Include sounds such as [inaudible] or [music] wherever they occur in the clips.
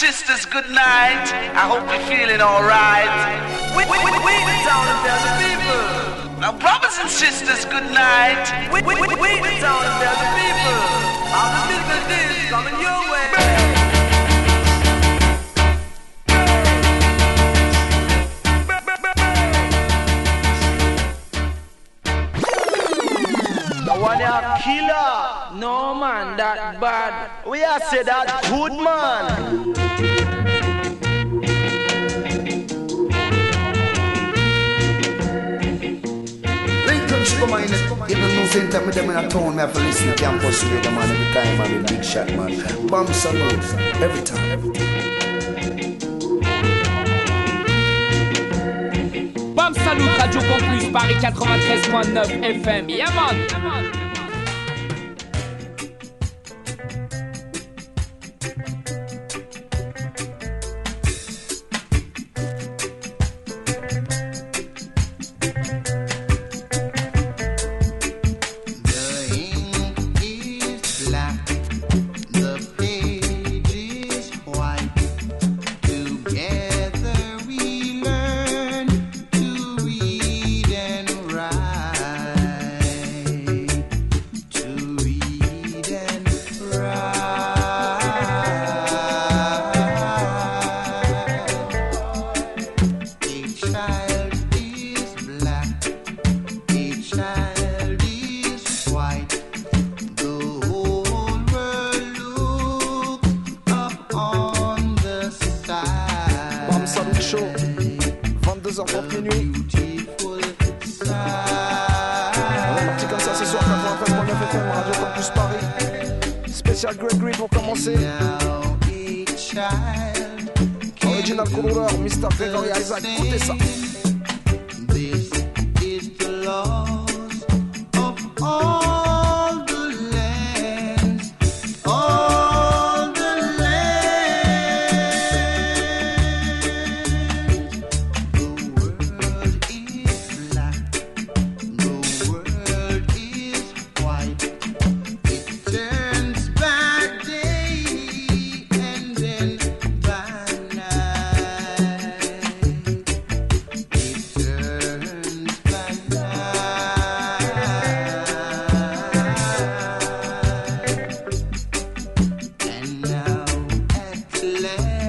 sisters, good night. I hope you're feeling alright. We, we, we, we town and tell the people. Now, brothers and sisters, good night. We, we, we, we town and tell the people. How the business is coming your way. A killer. No man, that bad. We are say that good man. Come on, even no same time with them in a town, me have to listen to campus radio man every time I'm a big shot man. Bam salute, every time. Every time. Bam Salute Radio Campus Paris 93.9 FM. Yeah man. Yeah, man. Avec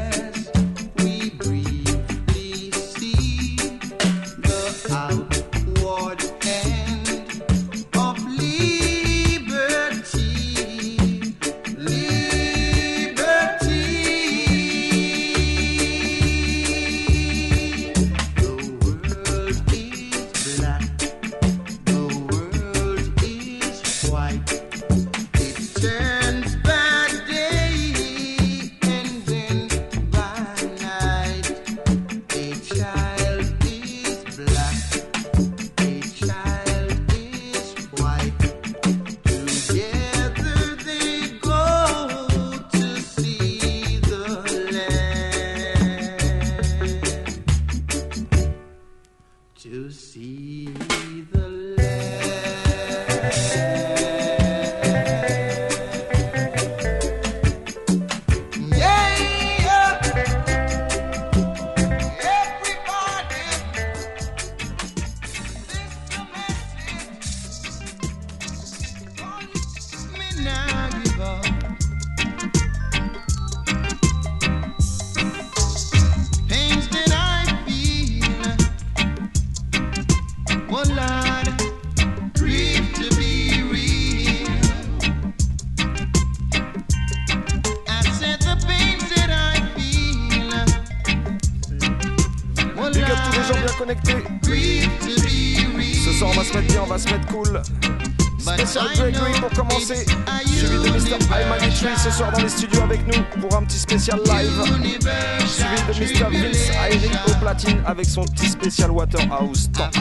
spécial Waterhouse tant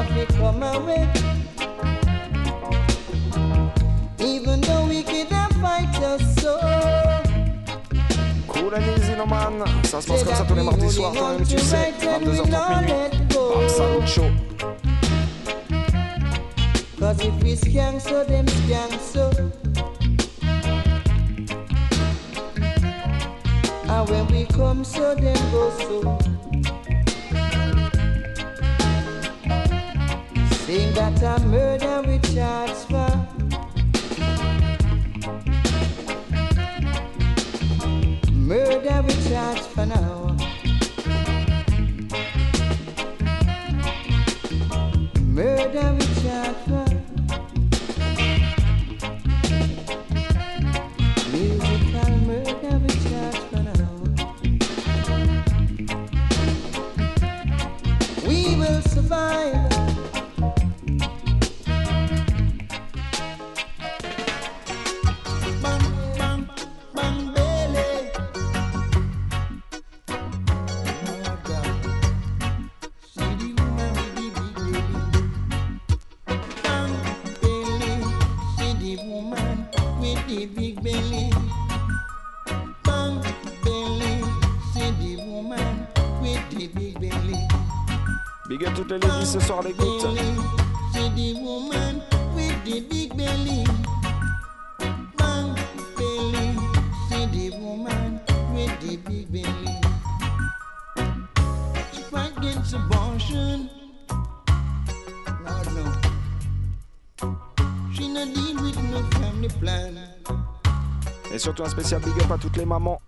love. Even though we fight so. Cool and easy, no man. Ça se passe comme ça tous les mardis soirs, quand même, tu 22h30 minutes. Show. Cause if we skank so, them so. And when we come so, them go so. Saying that I murder with charge for. Murder with charge for now. Murder with charge for. spécial big up à toutes les mamans.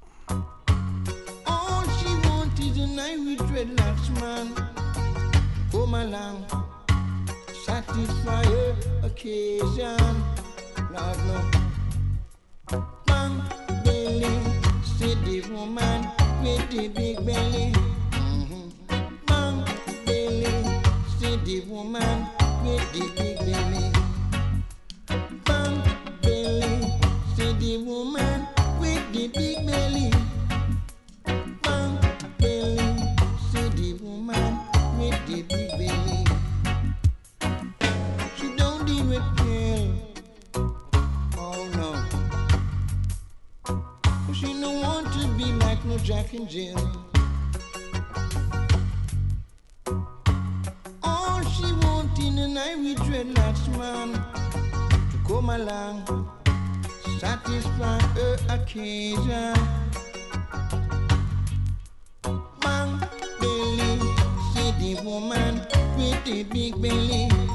With dreadlocks man to come along, satisfy her occasion. Bang, belly, see the woman with the big belly.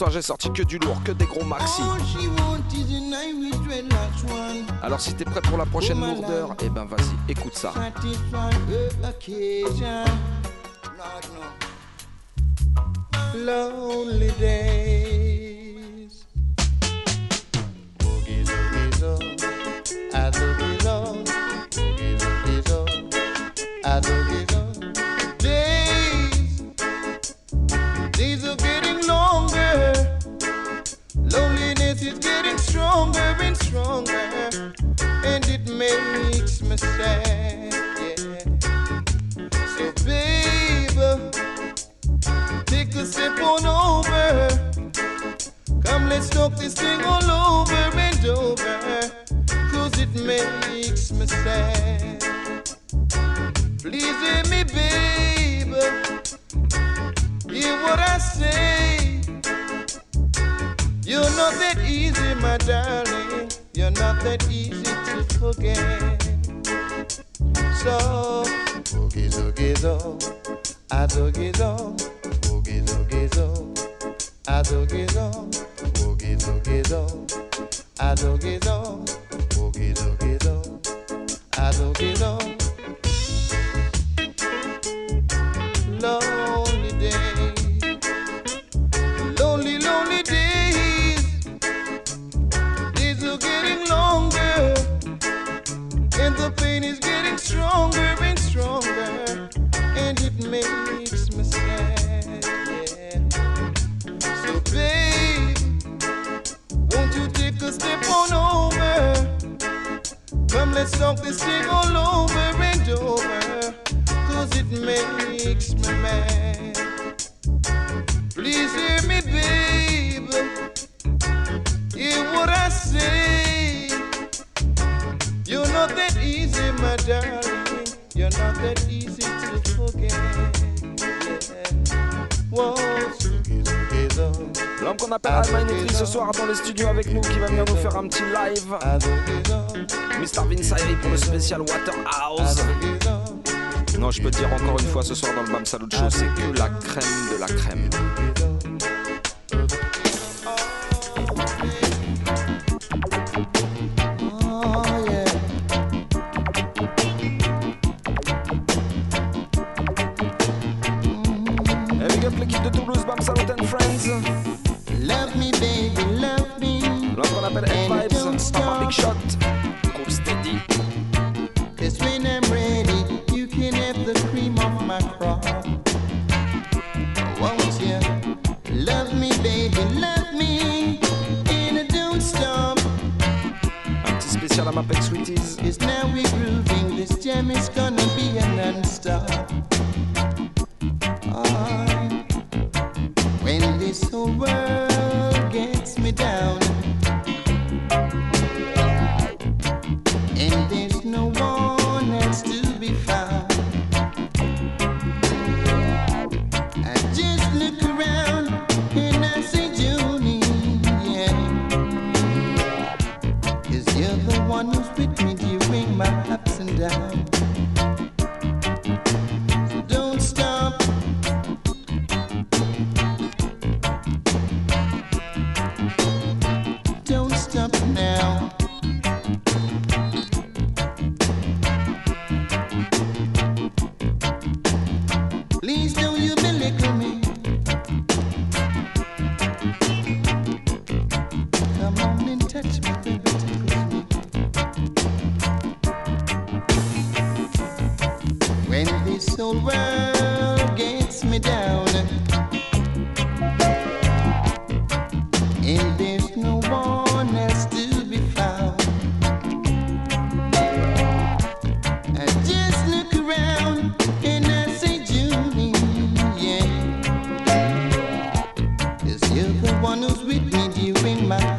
Soir, j'ai sorti que du lourd, que des gros maxi. Alors, si t'es prêt pour la prochaine lourdeur, eh ben vas-y, écoute ça. Lonely. Makes me sad. Please hear me, baby. Hear what I say. You're not that easy, my darling. You're not that easy to forget. So, boogie zoogie zoo, a zoogie zoo, boogie zoogie zoo, zoo, a zoogie zoo. Lonely days, lonely, lonely days. Days are getting longer, and the pain is getting stronger and stronger, and it makes me sad. So, babe, won't you take a step on? Come, let's talk this thing all over and over, cause it makes me mad. Please hear me, babe. Hear what I say. You're not that easy, my darling. You're not that easy to forget. Yeah. Zoogie, zoo. L'homme qu'on appelle Nutri ce soir dans les studios avec nous qui va venir nous faire un petit live. Mr. Vince pour le spécial Waterhouse. Non, je peux te dire encore une fois ce soir dans le Bam Salut Show, c'est que la crème de la crème.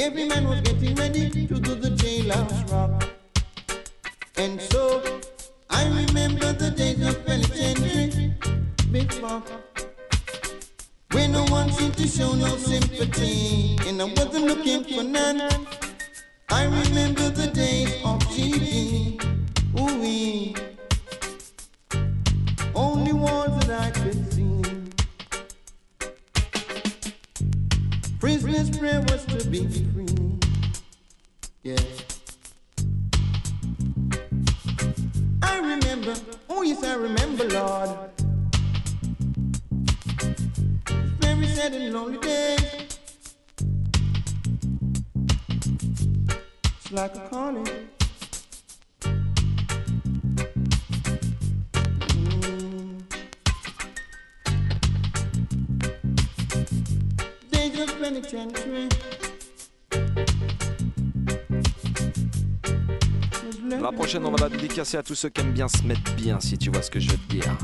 Every man was getting ready to do the jailhouse rock. And so I remember the days of penitentiary, big rock. When no one seemed to show no sympathy, and I wasn't looking for none. I remember the days of TV. be free. Dédicacer à tous ceux qui aiment bien se mettre bien, si tu vois ce que je veux te dire.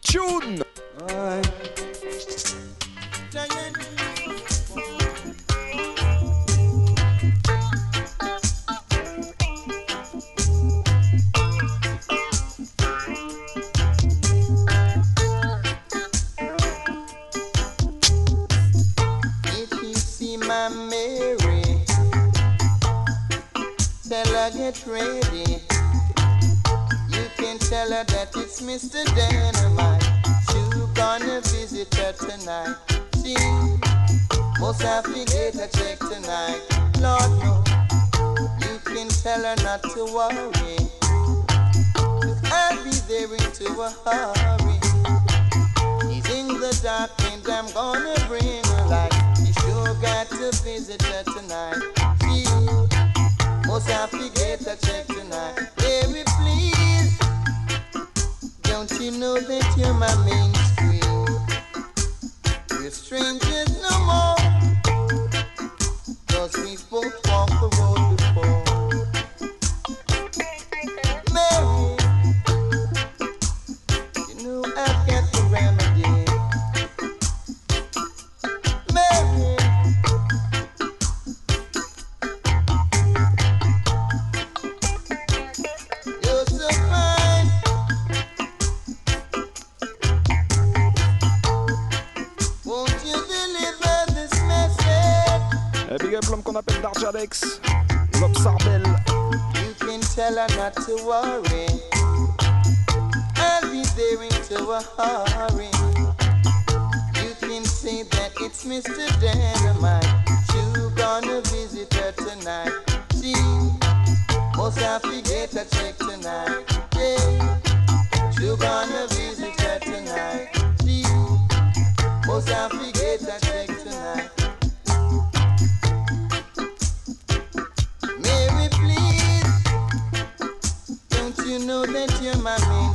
Tune Lob Sarbel. You can tell her not to worry. I'll be there into a hurry. You can say that it's Mr. Dynamite. You gonna visit her tonight. She must have to get a check tonight. Yeah. You gonna visit her tonight. She must have to get a check tonight. Know that you're my main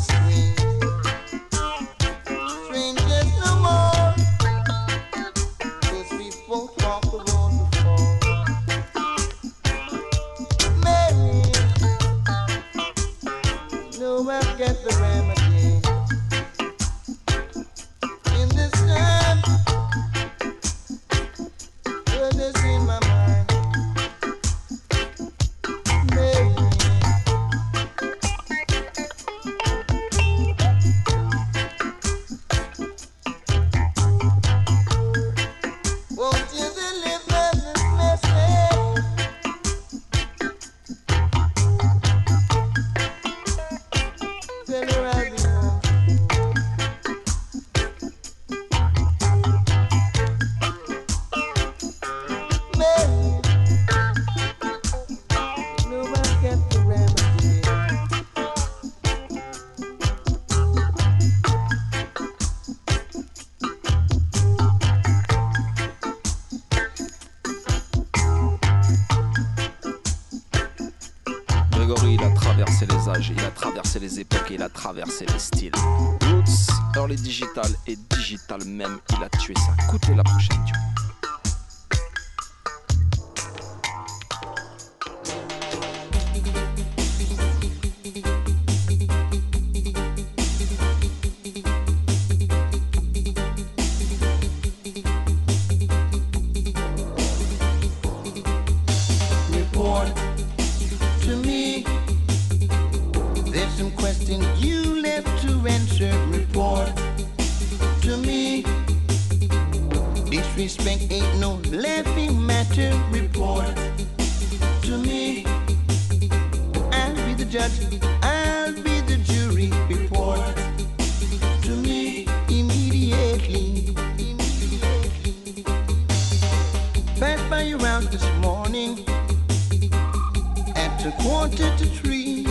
a quarter to three.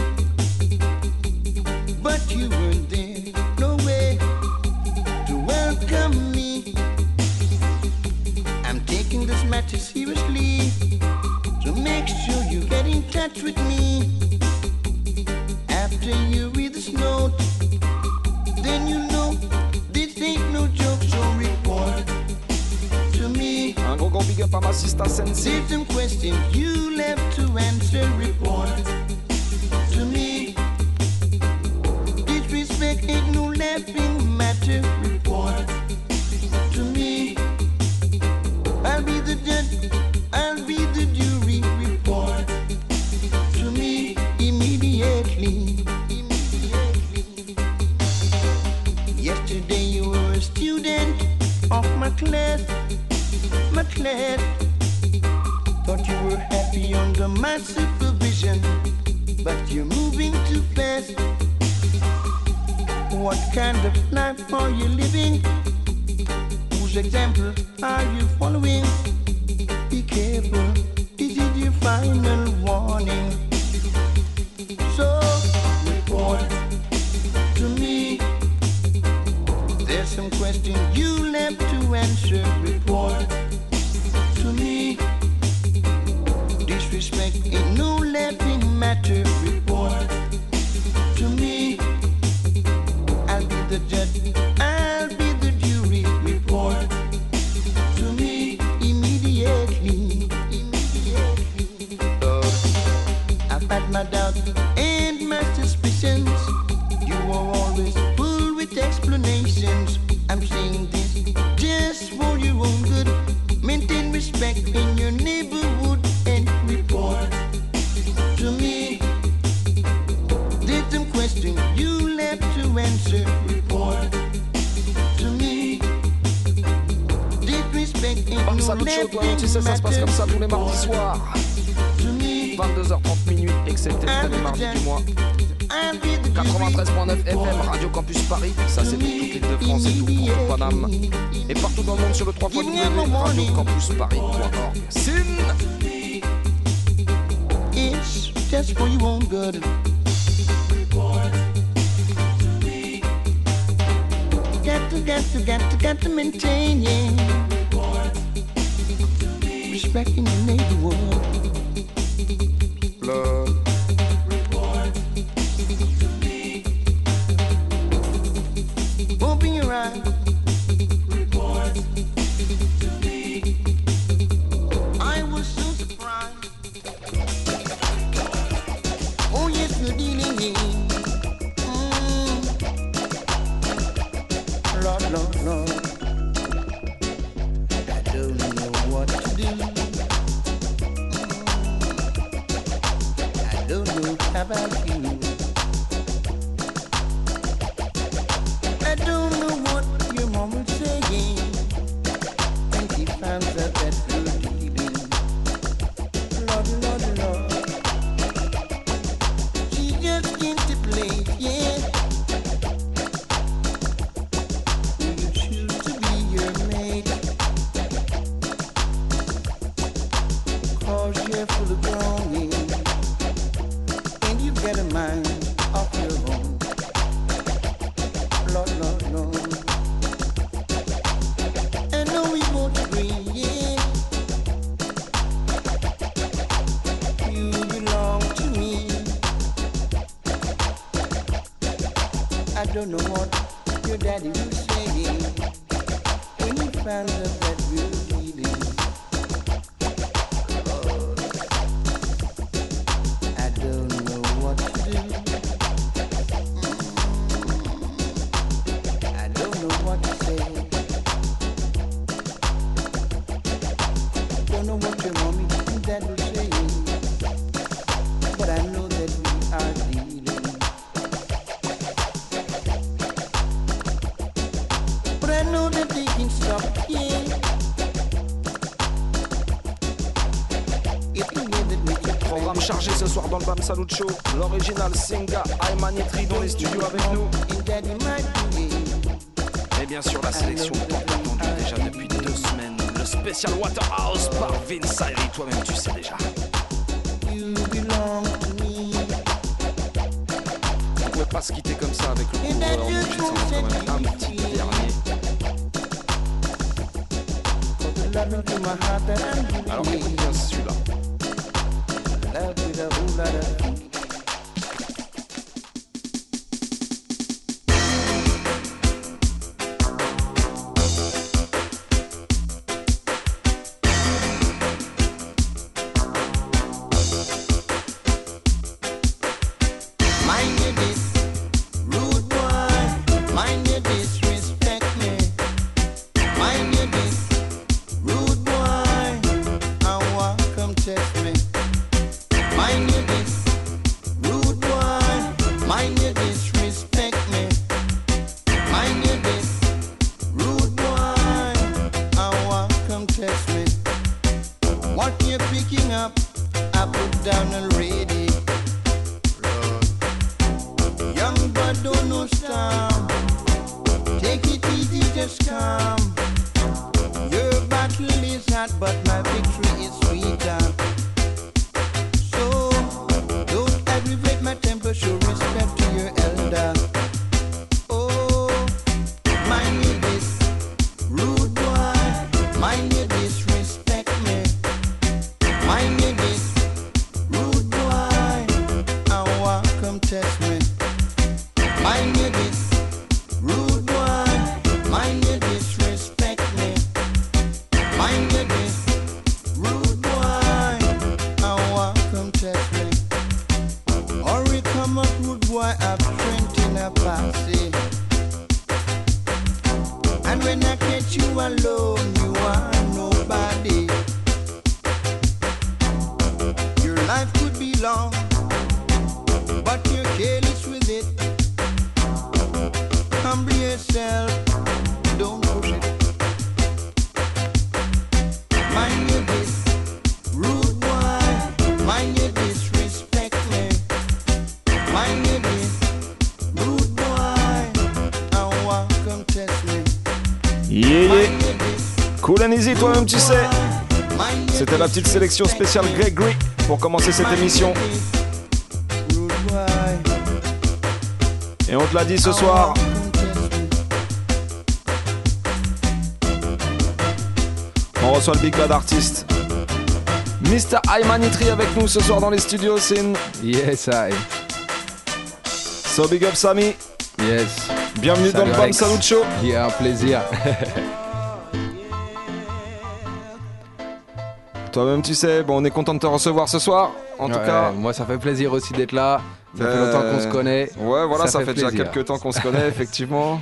But you weren't there, no way to welcome me. I'm taking this matter seriously, so make sure you get in touch with me. After you read this note, big up à ma sister Sensi. There's some questions you left to answer. Report to me. Disrespect ain't no laughing matter. Report to me. I'll be the judge. I'll be the jury. Report to me. Immediately. Yesterday you were a student of my class. My. Thought you were happy under my supervision, but you're moving too fast. What kind of life are you living? Whose example are you following? Be careful, this is your final You. Salucho, l'original Singa, Aymanitri dans les studios avec nous. Et bien sûr la sélection tant attendue déjà depuis deux semaines, le spécial Waterhouse par Vince Ayri, toi-même tu sais déjà. You belong pouvait pas se quitter comme ça avec le groupe, on est un better. Easy, toi-même, tu sais. C'était la petite sélection spéciale Gregory pour commencer cette émission. Et on te l'a dit ce soir, on reçoit le Big Bad Artist. Mr. Aymanitri avec nous ce soir dans les studios, Sin. Yes, I. So big up Samy. Yes. Bienvenue dans le Bam. Salut Show. Yeah, un plaisir. [laughs] Toi-même, tu sais, bon, on est content de te recevoir ce soir. En tout cas, moi, ça fait plaisir aussi d'être là. Ça fait Euh, longtemps qu'on se connaît. Ouais, voilà, ça, Ça fait, fait déjà quelques temps qu'on se connaît, [laughs] effectivement.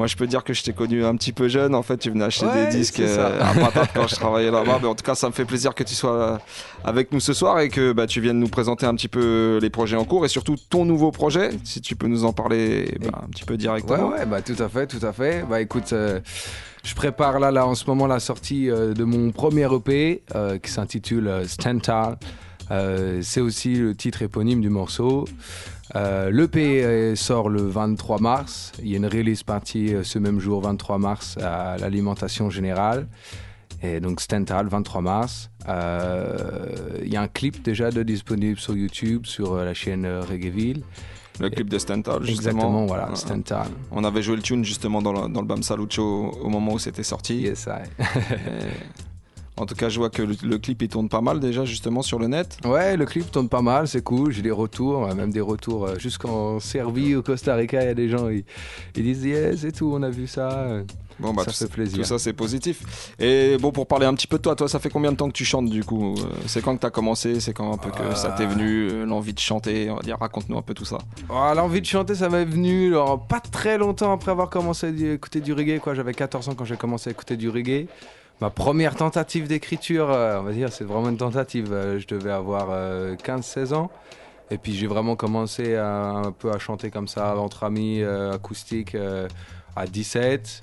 Moi, je peux dire que je t'ai connu un petit peu jeune. En fait, tu venais acheter Ouais, des disques euh, à patate quand je travaillais là-bas. Mais en tout cas, ça me fait plaisir que tu sois avec nous ce soir et que bah, tu viennes nous présenter un petit peu les projets en cours et surtout ton nouveau projet. Si tu peux nous en parler bah, un petit peu Ouais, directement. ouais, bah tout à fait, tout à fait. Bah écoute, euh, je prépare là, là en ce moment la sortie euh, de mon premier EP euh, qui s'intitule euh, Stental. Euh, c'est aussi le titre éponyme du morceau. Euh, L'EP sort le 23 mars. Il y a une release partie euh, ce même jour, 23 mars, à l'alimentation générale. Et donc Stental, 23 mars. Euh, Il y a un clip déjà de disponible sur YouTube, sur la chaîne Reggaeville. Le clip de Stental, justement. Exactement, voilà. Stental. On avait joué le tune justement dans le, dans le Bam Salut Show au moment où c'était sorti. Yes, I. [laughs] En tout cas, je vois que le, le clip il tourne pas mal déjà justement sur le net. Ouais, le clip tourne pas mal, c'est cool. J'ai des retours, même des retours euh, jusqu'en Serbie, au Costa Rica. Il y a des gens, ils, ils disent yes et tout, on a vu ça. Bon, bah, ça tout, fait plaisir. tout ça c'est positif. Et bon, pour parler un petit peu de toi, toi, ça fait combien de temps que tu chantes du coup? Euh, C'est quand que t'as commencé? C'est quand un peu que ça t'est venu euh, l'envie de chanter On va dire, raconte-nous un peu tout ça. Oh, L'envie de chanter, ça m'est venu alors, pas très longtemps après avoir commencé à écouter du reggae. quoi. J'avais 14 ans quand j'ai commencé à écouter du reggae. Ma première tentative d'écriture, euh, on va dire, c'est vraiment une tentative. Euh, je devais avoir euh, 15-16 ans. Et puis j'ai vraiment commencé un peu à chanter comme ça entre amis, euh, acoustique, euh, à 17.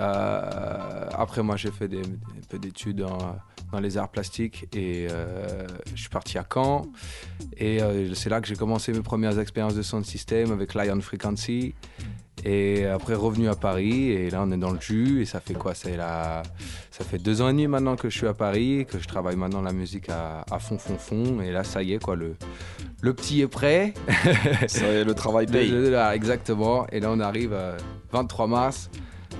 Euh, après, moi, j'ai fait des, un peu d'études dans, les arts plastiques et euh, je suis parti à Caen. Et euh, c'est là que j'ai commencé mes premières expériences de sound system avec Lion Frequency. Et après, revenu à Paris. Et là, on est dans le jus. Et ça fait quoi? Ça fait deux ans et demi maintenant que je suis à Paris, que je travaille maintenant la musique à, à fond, fond, fond. Et là, ça y est, quoi. Le, le petit est prêt. Ça y est, le travail [laughs] paye. De- de- là, exactement. Et là, on arrive à 23 mars,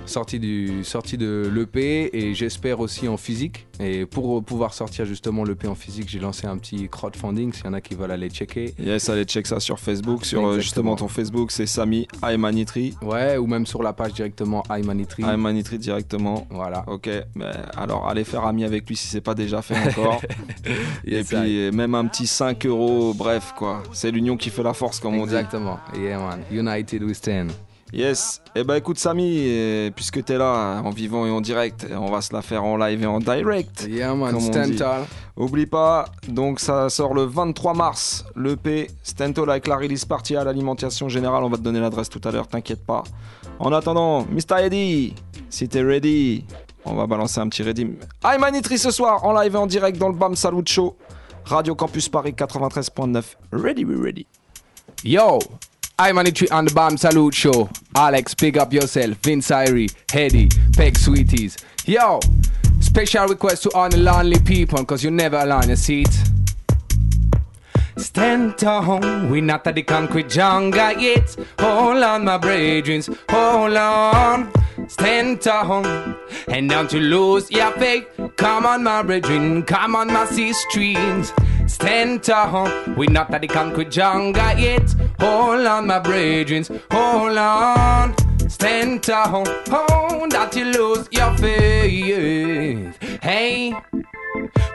sortie, du, sortie de l'EP et j'espère aussi en physique. Et pour pouvoir sortir justement l'EP en physique, j'ai lancé un petit crowdfunding s'il y en a qui veulent aller checker. Yes, allez check ça sur Facebook, sur euh, Exactement. justement ton Facebook, c'est Sami Aymanitri. Ouais, ou même sur la page directement iManitry. Aymanitri directement. Voilà. Ok, mais alors allez faire ami avec lui si c'est pas déjà fait encore. [laughs] Et Yes, puis même un petit 5 euros, bref quoi. C'est l'union qui fait la force comme on dit. Exactement. Yeah, man. United we stand. Yes. Et bah écoute Samy, euh, puisque t'es là en vivant et en direct, on va se la faire en live et en direct. Yeah, man. Tall. Oublie pas, donc ça sort le 23 mars, l'EP Stentol avec la release party à l'alimentation générale. On va te donner l'adresse tout à l'heure, t'inquiète pas. En attendant, Mr. Eddie, si t'es ready, on va balancer un petit ready. Aymanitri ce soir en live et en direct dans le BAM Salut Show. Radio Campus Paris 93.9. Ready, we ready. Yo, I'm on the on the Bam Salute Show. Alex, pick up yourself. Vince Irie, Hedy, Peg Sweeties. Yo, special request to all the lonely people, cause you never alone, you see it? Stand tall, we not at the concrete jungle yet. Hold on, my brethren, hold on. Stand tall, and don't you lose your faith. Come on, my brethren, come on, my sisters. Stand tall, we not at the concrete jungle yet. Hold on, my brethren, hold on. Stand tall, oh, that you lose your faith. Hey.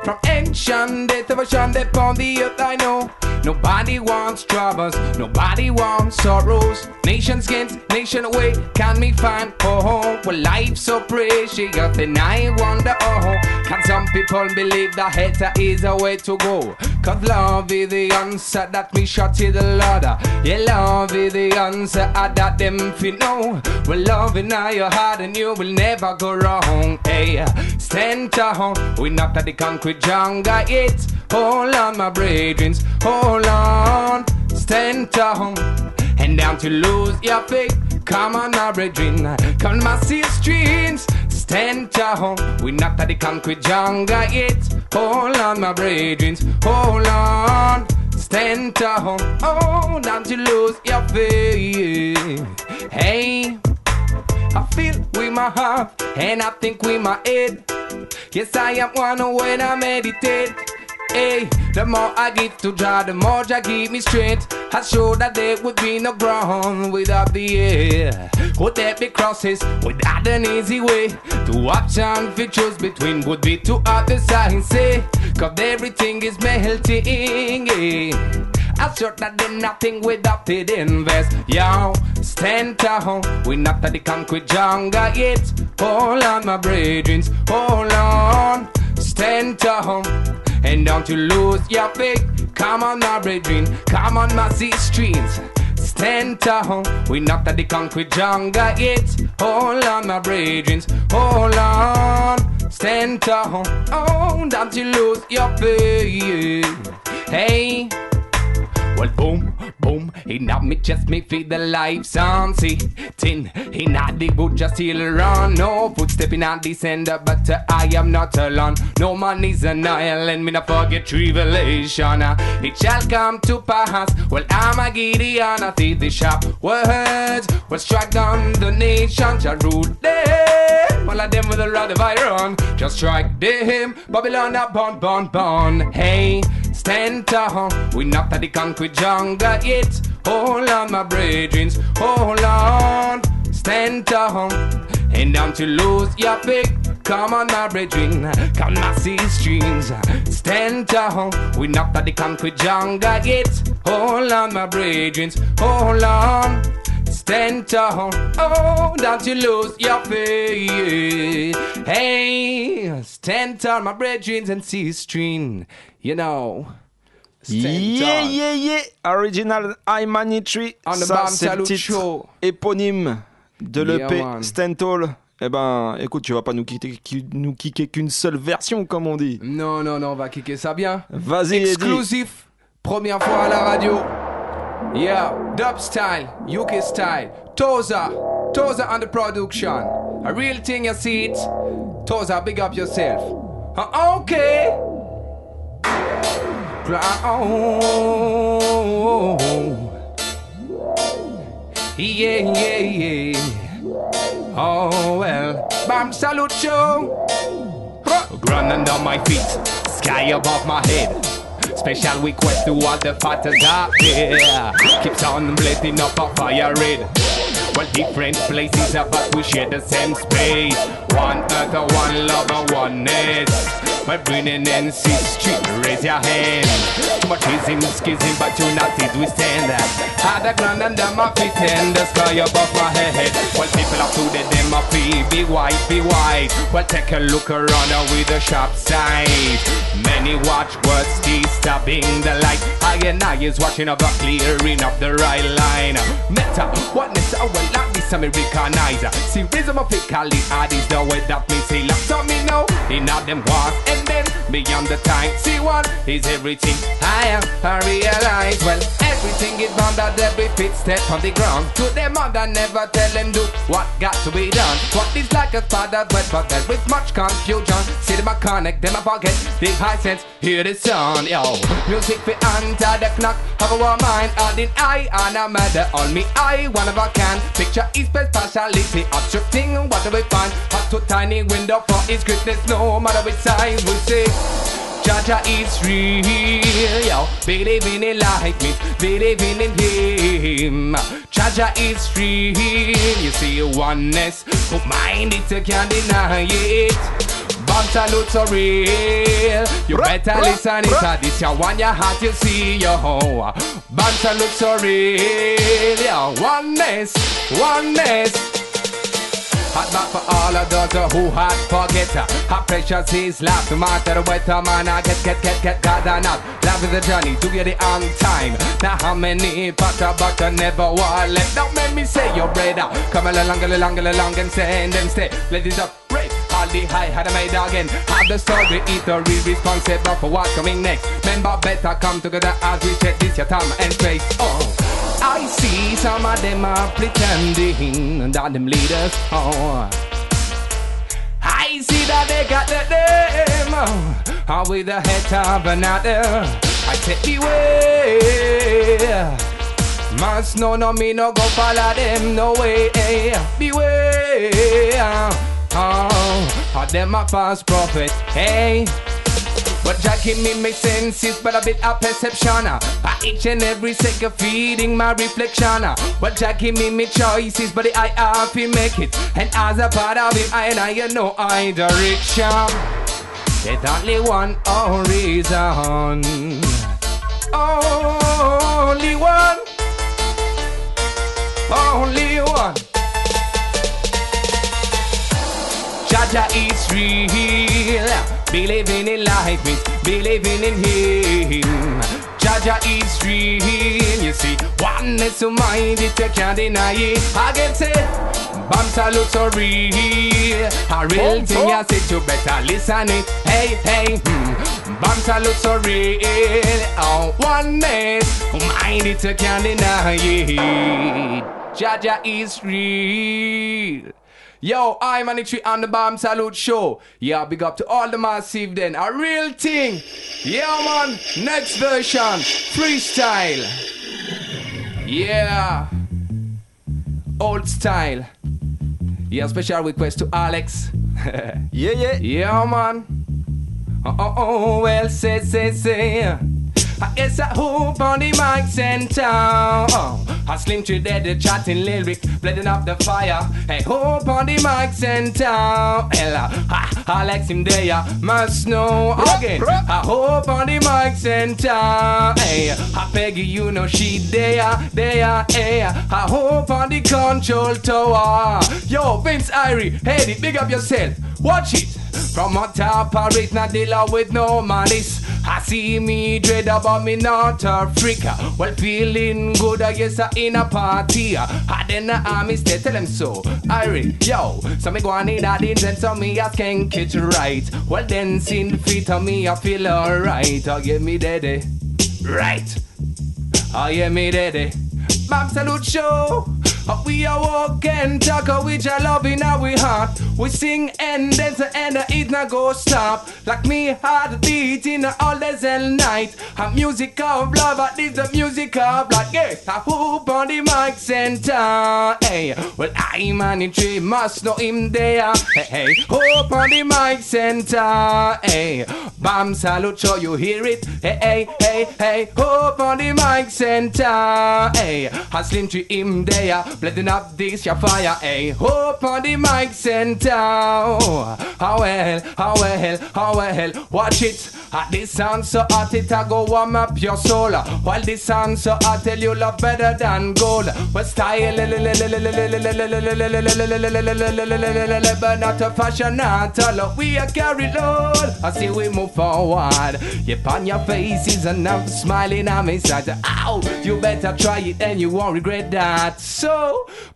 From ancient days to a shine upon the earth, I know Nobody wants troubles, nobody wants sorrows. Nations against nation away, can me find oh, well life's so precious, and I wonder oh, can some people believe that hate is a way to go? Cause love is the answer that me shot to the Lord. Yeah, love is the answer I that them fi know. Well, love in your heart and you will never go wrong. Hey, stand tall, we not at the concrete jungle yet. Hold on, my brethren, hold on, stand tall. And down to lose your faith. Come on, my brethren, come my streams. Stand tall, we not at the concrete jungle yet. Hold on, my brethren, hold on. Stand tall, oh, not to lose your faith. Hey, I feel with my heart and I think with my head. Yes, I am one when I meditate. Hey, the more I give to Jah, the more Jah give me strength. I show that there would be no ground without the air. Would there be crosses without an easy way? To option fi choose between would be to other sides. Say, eh? cause everything is melting. Yeah. I sure that there's nothing without it invest. Yo, stand tall. We not at the concrete jungle yet. Hold on, my brethren. Hold on. Stand tall. And don't you lose your faith. Come on, my brethren. Come on, my sea streams. Stand tall. We not at the concrete jungle yet. Hold on, my brethren. Hold on. Stand tall. Oh, don't you lose your faith. Hey. Well, boom, boom, he not me chest, me feel the life. See, tin, he not the wood, just still run. No footstep in a descender, but uh, I am not alone. No man is an island, me not forget tribulation. Uh, it shall come to pass. Well, I'm a Gideon, I see the sharp words. Well, strike down the nation, shall rule them. All of them with a rod of iron, just strike them. Babylon, up, born, born, born. Hey, stand tall. We not at the concrete jungle yet. Hold on, my brethren. Hold on. Stand tall. And don't you lose your faith. Come on, my brethren. Come, my streams. Stand tall. We not at the concrete jungle yet. Hold on, my brethren. Hold on. Stand tall, oh, don't you lose your faith. Hey, stand tall, my brethren and see stream. You know. Yeah, yeah, yeah. Original Imanitry. On the Ça, c'est le titre Show. éponyme de Yeah, l'EP man. Stentall. Eh ben, écoute, tu vas pas nous kicker, qui- nous kicker qu'une seule version, comme on dit. Non, non, non, on va kicker ça bien. Vas-y. Exclusif, première fois à la radio. Yeah, dub style, UK style. Toza, Toza on the production. A real thing, you see it? Toza, big up yourself. Uh, okay. Clown. Yeah, yeah, yeah. Oh well, Bam Salute. Huh. Ground under my feet, sky above my head. Special request to all the fighters out there. Keeps on blazing up a fire red. Well, different places, but we share the same space. One earth, one love, uh, oneness. We're bringing in street, raise your hand. Too much ism, schism, but you united we stand. Had the ground under my feet and the sky above my head. Well, people up to the them up, be white, be white. Well, take a look around with a sharp sight. Many watch words, disturbing the light. I and I is watching over clearing up the right line. Meta, what next? I will me recognize. See, rhythm of it, Kali, that is the way that me say. Like some me know, in all them wars, and then beyond the time. See what is everything I am, I realize. Well, everything is bound at every fit step on the ground. To them mother never tell them do what got to be done. What is like a father's word, but there is much confusion. See them a connect, them a forget the high sense. Hear the sound, yo. Music for enter the knock of our mind. All in I and a matter on me. I one of a can picture is speciality. Obstructing what do we find? Hot to tiny window for his greatness. No matter which size we see. Jaja is real, yo. Believing in life means believing in him. Jaja is real. You see a oneness of mind, it you can't deny it. Bam salute so real. You better listen uh, This your one your heart you see yo. Bam salute so real. Yeah, oneness, oneness. Hot back for all of those who hot forget How precious is life No matter the weather man I get get get get or not. Love is a journey to get it on time. Now how many butter butter never war left? Don't make me say your brother. Come a longer, little longer and stay and then stay it up break. All the high had I made again. Have the story, eat or real responsible for what's coming next. Remember better come together as we check this your time and space Oh I see some of them are pretending that them leaders oh. I see that they got the them oh, uh, uh, with the head of another. I take beware. Must know no me no go follow them no way. Eh. Beware. Oh, oh them a false prophet. Hey. But Jack give me make senses, but a bit of perception. uh. I each and every second feeding my reflection. uh. But Jack give me me choices, but I have to make it. And as a part of it, I and I know I direction. There's only one reason. Only one. Only one. Jaja is real. Believing in life means believing in him. Jaja is real. You see, oneness of mind, it you can't deny it. I can say, Bam salute so real. A real thing I said, you better listen it. Hey, hey, hmm. Bam salute so real. Oh, oneness of mind, it you can't deny it. Jaja is real. Yo, I'm on the tree on the Bam Salute Show. Yeah, big up to all the massive then. A real thing. Yeah, man. Next version. Freestyle. Yeah. Old style. Yeah, special request to Alex. [laughs] Yeah, yeah. Yeah, man. Oh, oh, oh, well, say, say, say. I guess I hope on the mic center. Oh, I slim to dead, the chatting lyric, blending up the fire. Hey, hope on the mic center. Ella, ha, Alex him there, must know again. I hope on the mic center. Hey, I Peggy, you know she there, there, hey. I hope on the control tower. Yo, Vince Irie, hey, big up yourself. Watch it. From a top of it, not dealer with no malice. I see me dread about me not Africa. Well, feeling good, I guess I in a party. I then the army stay tell them so. Irie, yo, so me go on in that intent, so me I can catch right. Well, the feet of uh, me, I feel alright. I get me daddy. Right. I hear me daddy. Bam salute show. We are walking, talk uh, with your love in our heart. We sing and dance and it not go stop. Like me heart beat in all days and night. A music of love, uh, this the music of blood. Yeah, I hope on the mic center. Hey, well I man in tree must know him there. Hey, hey, hope on the mic center. Hey, bam salute show you hear it. Hey, hey, hey, hey, hope on the mic center. Hey, I slim to him there, blending up this your fire. Hey, hope on the mic center. Oh, how well, how well, how well, watch it. Ah, this sound so hot, it a go warm up your soul. While this sound so hot, tell you love better than gold. But style, but not a fashion at all. We are carried on. I see we move forward. Yep, on your face is enough smiling on me side. Ow, you better try it and you won't regret that. So,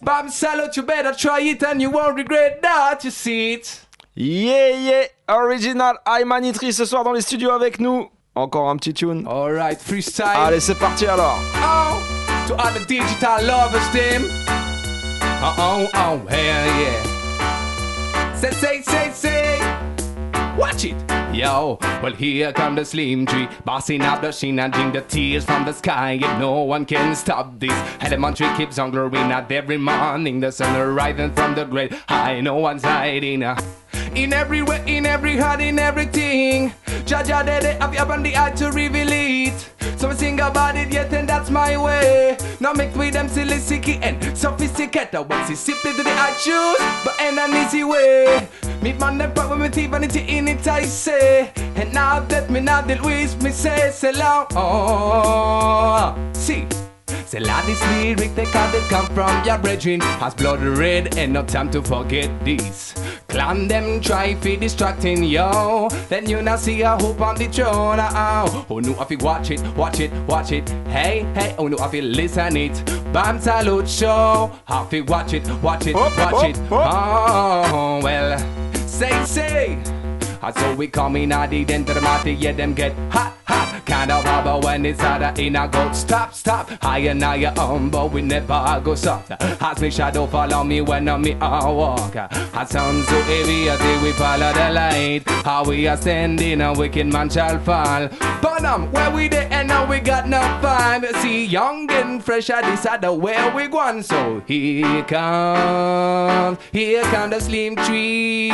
Bam Salute, you better try it and you won't regret that. You see it? Yeah, yeah. Original Imanitri ce soir dans les studios avec nous. Encore un petit tune. Alright, freestyle. Allez, c'est parti alors. Oh, to all the digital lovers, them. Uh oh, oh, hell yeah. Say, say, say, say. Watch it. Yo, well, here come the slim tree, bossing up the sheen and drink the tears from the sky. And no one can stop this. Elementary keeps on glowing out every morning. The sun rising from the great high. No one's hiding. uh. In every way, in every heart, in everything. Jaja, they have you on the eye to reveal it. So I sing about it yet, and that's my way. Now make with them silly, sicky, and sophisticated. What's it simply to the I choose, but in an easy way. Meet man, them pop with vanity in it, I say. And now that me not deal with me, say, so long. Oh, see. Say lot this lyric they call it come from your brethren Has blood red and no time to forget this. Clan them try fi distracting yo. Then you now see a hope on the throne oh. Who knew if you watch it, watch it, watch it? Hey, hey, who knew if you listen it? Bam salute show. Have to watch it, watch it, watch it. Oh, well Say, say. And so we come in at the of the party, yeah, them get hot, hot. Kind of rubber when it's harder in a go. Stop, stop. Higher and higher, um, but we never go soft. As me shadow follow me when I'm me I walk. I sound so heavy, think we follow the light. How we ascending, a wicked man shall fall. But um, where we there and now we got no vibe. See, young and fresh, I decided where we going. So here comes, here comes the slim tree.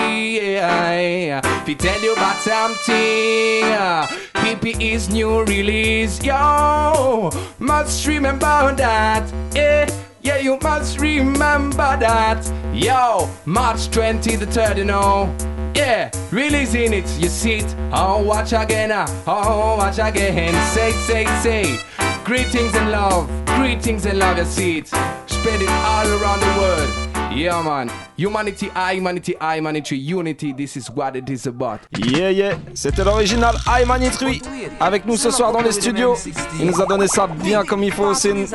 Yeah. If he tell you about something, uh, hippie is new release. Yo, must remember that. Yeah. Yeah, you must remember that. Yo, March 20 the 3rd, you know. Yeah, releasing it, you see it. Oh, watch again, uh, oh, watch again. Say, say, say. Greetings and love, greetings and love, you see it. Spread it all around the world. Yeah, man. Humanity, I, humanity, I, humanity, unity. This is what it is about. Yeah, yeah, c'était l'original I Manitrui avec nous ce soir dans les studios. Il nous a donné ça bien comme il faut. C'est une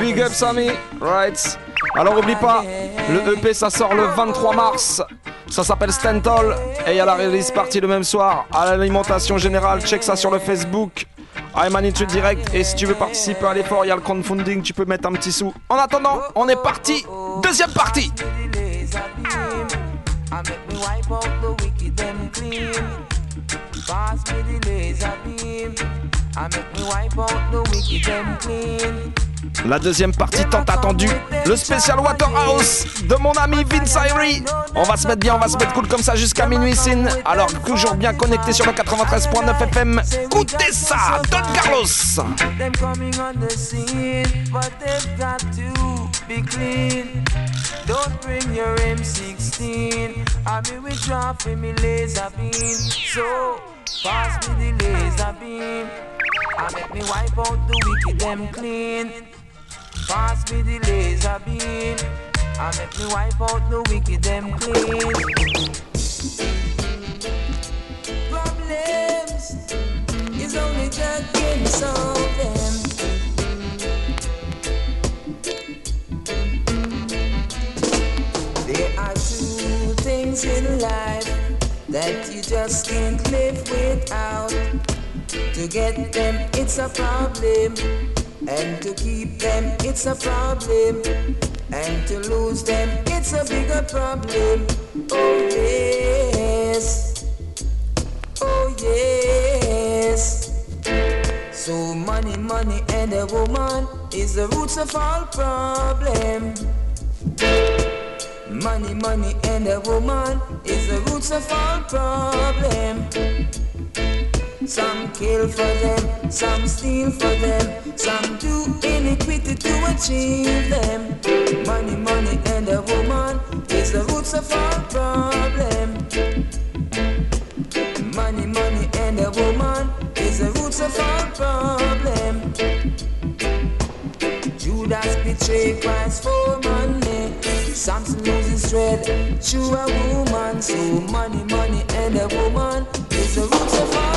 big up, Sammy. Right. Alors, oublie pas, le EP ça sort le 23 mars. Ça s'appelle Stentol et il y a la release partie le même soir à l'alimentation générale. Check ça sur le Facebook. I'm Manitude Direct et si tu veux participer à l'effort, il y a le crowdfunding, tu peux mettre un petit sou. En attendant, on est parti. Deuxième partie. La deuxième partie tant attendue, le spécial Waterhouse de mon ami Vince Irie. On va se mettre bien, on va se mettre cool comme ça jusqu'à minuit sin. Alors toujours bien connecté sur le 93.9 FM. Écoutez ça, Don Carlos. Don't bring your M16. I mean, we drop in me laser beam. So, pass me the laser beam. I make me wipe out the wicked them clean. Pass me the laser beam. I make me wipe out the wicked them clean. Problems is only God can solve them. There are two things in life that you just can't live without. To get them, it's a problem. And to keep them, it's a problem. And to lose them, it's a bigger problem. Oh, yes. Oh, yes. So, money, money, and a woman is the roots of all problem. Money, money, and a woman is the roots of all problem. Some kill for them, some steal for them, some do iniquity to achieve them. Money, money, and a woman is the roots of all problem. Money, money, and a woman is the roots of all problem. Judas betrayed Christ for money. Samson loses thread to a woman. So money, money, and a woman is the roots of all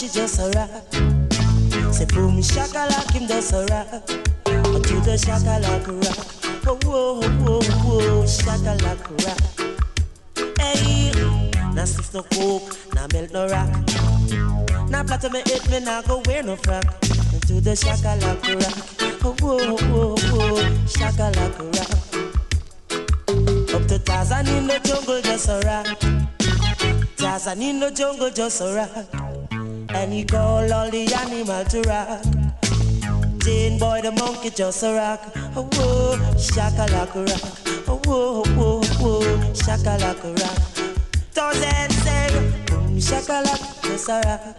she just a rock. Say boom shakalak, him just a rock. To the shakalak rock. Oh, oh, oh, oh whoa, whoa, whoa, shakalak rock. Hey, now sniff no coke, now melt no rock. Now plot me hit me, now go wear no frock. To the shakalak rock. Oh, whoa, whoa, whoa, shakalak rock. Up to Tarzan in the jungle, just a rock. Tarzan in the jungle, just a rock. And he called all the animal to rock. Jane boy the monkey just a rock. Oh whoa, shakalaka rock. Oh whoa, whoa, whoa, shakalaka rock. Thousand sing, boom shakalaka just a rock.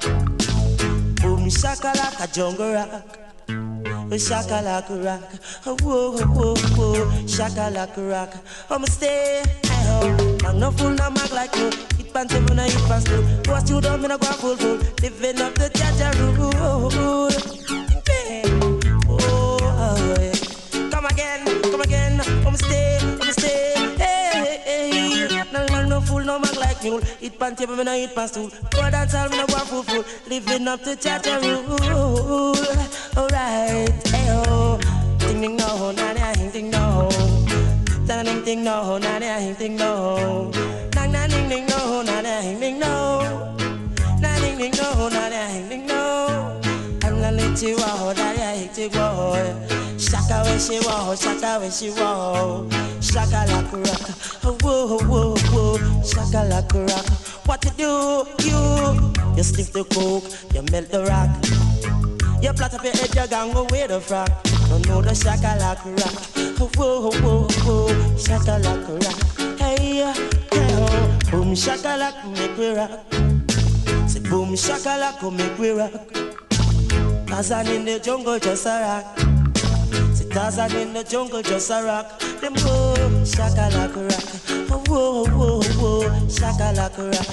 Boom shakalaka jungle rock. Oh, shakalaka rock, oh whoa, whoa, whoa, shakalaka rock. I'ma stay. I'm no fool, I'm like you hip and some no hip and school. Post you down, me no go full full. Living up the Jaja rule. Oh, come again, come again. Come stay, come stay. Hey, hey, hey. No man no fool, no man like mule. Eat pan table, me no eat pan stool. Go dance hall, me no go full full. Living up to Jaja rule. Alright, hey oh. Ding ding no, na na ding ding no. Da ding ding no, na na ding ding no. Nang na ding ding. Na na hit you go. Shaka when she walk, shaka when she walk. Shaka like a rock, oh whoa whoa whoa. Shaka like a rock. What you do? You you sniff the coke, you melt the rock. You plot up your head, you gang away the frock. Don't know the shaka like a rock. Oh, whoa, whoa, whoa, shaka like a rock. Hey, uh, hey, oh, boom shaka like make we rock. Say boom shaka like make we rock. Tarzan in the jungle just a rock. Say Tarzan in the jungle just a rock. Them boom shaka like a rock. Oh, whoa, whoa, whoa, shaka like a rock.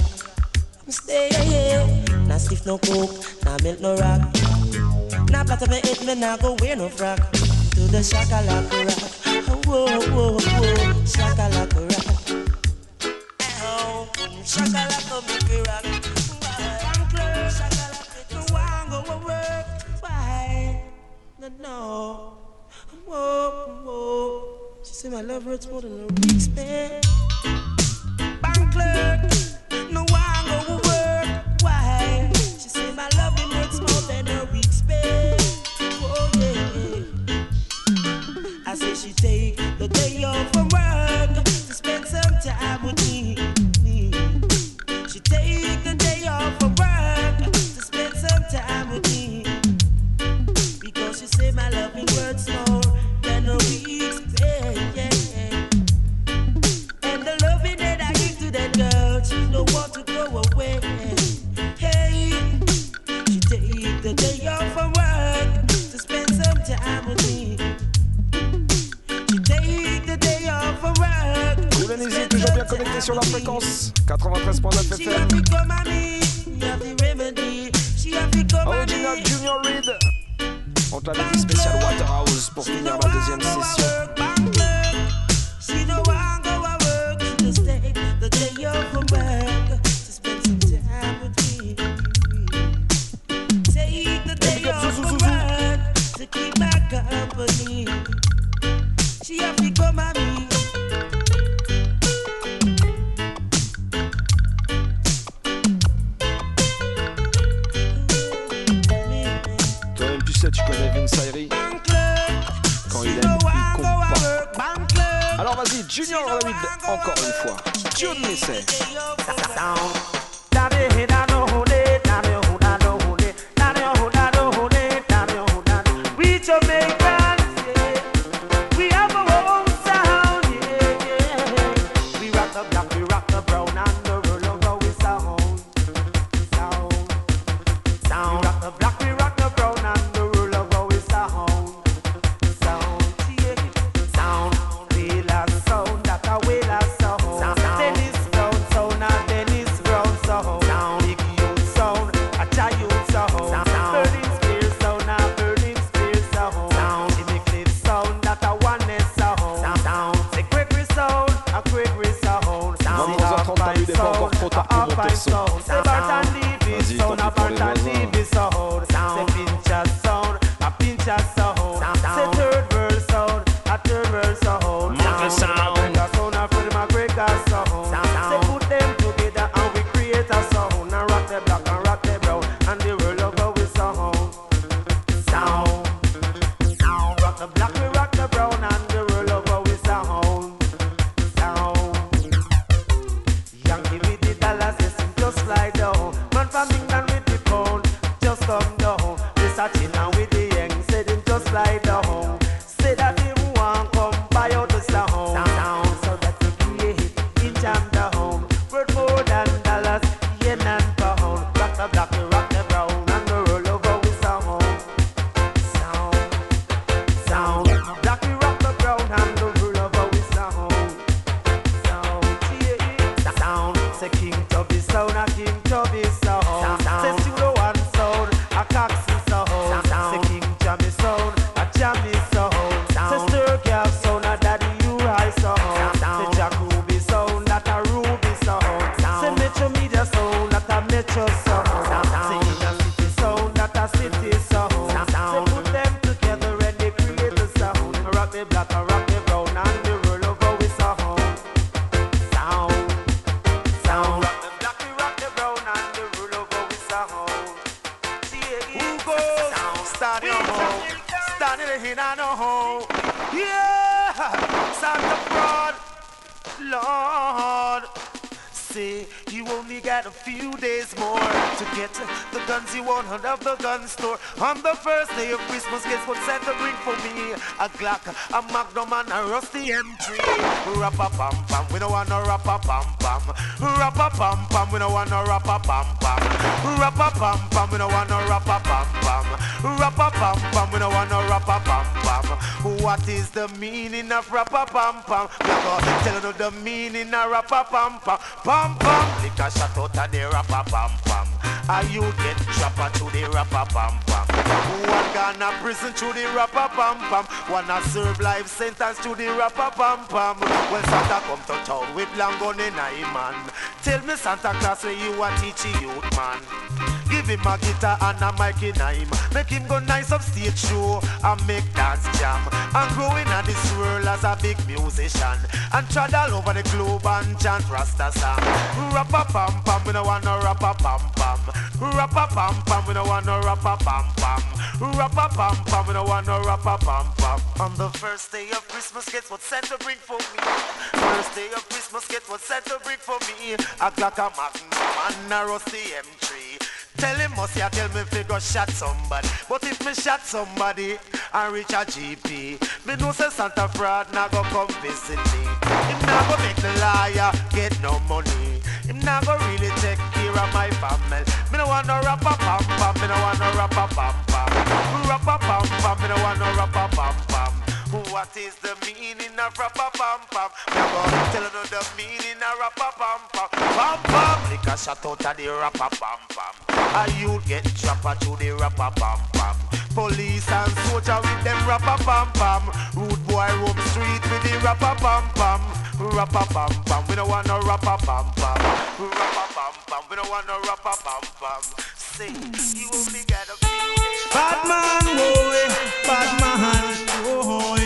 I'm stay here. Nah stiff no coke, nah melt no rock. Nah up my head, me nah go wear no frock. To the shaka like rock. Oh, whoa, whoa, whoa, shaka like a rock. Oh, shaka like make me rock. No. Whoa, whoa. She say my love hurts more than a week's pay. Bank clerk, no one go work. Why? She say my love hurts more than a week's pay. Oh yeah. I say she take the day off from work And a rusty M3. Rappa pam pam, we don't want no rappa pam pam. Rappa pam pam, we don't want no rappa pam pam. Rappa pam pam, we don't want no rappa pam pam. Rappa pam pam, we don't want no rappa pam pam. What is the meaning of rappa pam pam? We go tell you the meaning of rappa pam pam. Pam pam, lick a shot out of the rappa pam pam. Are you get chopper to the rappa pam pam? One gonna prison to the rappa pam pam. One a serve life sentence to the rappa pam pam. When Santa come to town with long gun in a man. Tell me Santa Claus where you a teach a youth man. Him a guitar and a mic in him. Make him go nice up stage show and make dance jam. And growing at this world as a big musician. And trot all over the globe and chant Rasta song. Rappa pam pam, we no want no rappa pam pam. Rappa pam pam, we no want no rappa pam pam. Rappa pam pam, we no want no rappa pam pam. On the first day of Christmas, guess what Santa bring for me? First day of Christmas, get what Santa bring for me? A Glock, a Magnum, and a rusty M3. Tell him must ya tell me if go shot somebody. But if me shot somebody and reach a GP, me know say Santa fraud now go come visit me. Him now go make the liar get no money. Him now go really take care of my family. Me no want no rapper pam pam. Me no want no rapper pam pam. Rapper pam pam. Me no want no rapper pam pam. What is the meaning of rapper pam pam? Me go tell you the meaning of rapper pam pam. Pam pam. Lick a shot out of the rapper pam pam. A you get to the rapper pam pam. Police and soldier with them rapper pam pam. Rude boy roam street with the rapper pam pam. Rapper pam pam. We don't want no rapper pam pam. Rapper pam pam. We don't want no rapper pam pam. Say you only got a. Bad man, boy, bad man, boy.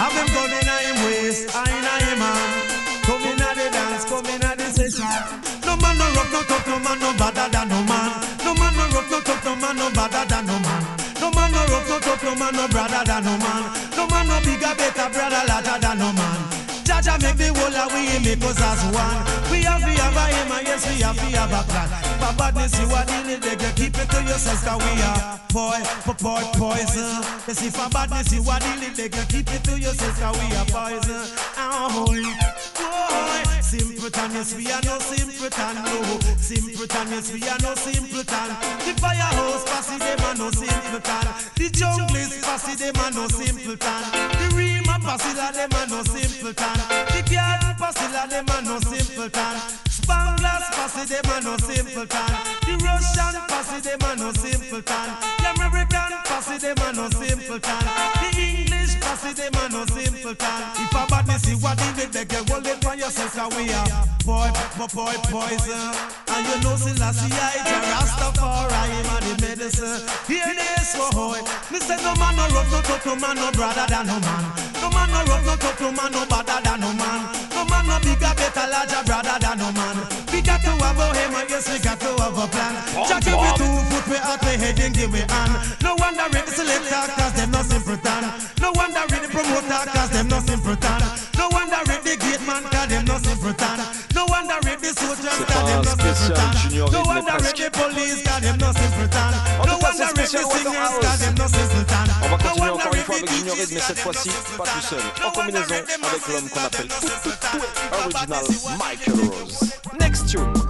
Have them gun in him waist, I in him hand. Come in at the dance, come in at the session. No tough, no man no badder than no man. No man no rough, no tough, no man no badder than no man. No man no rough, no tough, no man no brother than no man. No man no bigger, better brother, larger than no man. Jaja make the whole of we make us as one. We have we have a aim and yes we have we have a plan. A badness you are dealing with, you keep it to yourself 'cause we are boy, boy, poison. Yes if a badness you are dealing with, you keep it to yourself 'cause we are poison. Oh boy, simpleton yes we are no simpleton no. Simpleton yes we are no simpleton. The firehouse passy them are no simpleton. The junglist passy them are no simpleton. The Rima that them are no simpleton. The garden that them are no simpleton. Spanglers passy them are no simpleton. The Russian passy them are no simpleton. The American passy them are no simpleton. The English passy them are no simpleton. If a badness you what in the beg you hold it for yourself 'cause we are boy, boy, boy, poison. And you know Selassie I a Rastafari him and the medicine. Hear this boy. Me say no man no rough, no tough, no man no brother than no man. No man no rough, no tough, no man no better than no man. No man no bigger, better, larger brother than no man. We got to have a him, and yes we got to have a plan. Jack if we two foot we out we heading give we hand. No wonder the selector cause them no simpleton. No wonder read the promoter cause them no simpleton. No wonder read the gate man cause them no simpleton. No wonder read the soldiers C'est cause them pas no un spécial simpleton. Junior No Reid, mais wonder read presque. the police cause them no simpleton. En No tout cas, c'est wonder read spécial the singers Waterhouse. cause them no simpleton. On va No continuer encore une fois avec Junior mais cette fois-ci pas tout seul, en combinaison avec l'homme qu'on appelle Original Michael Rose. Next tune.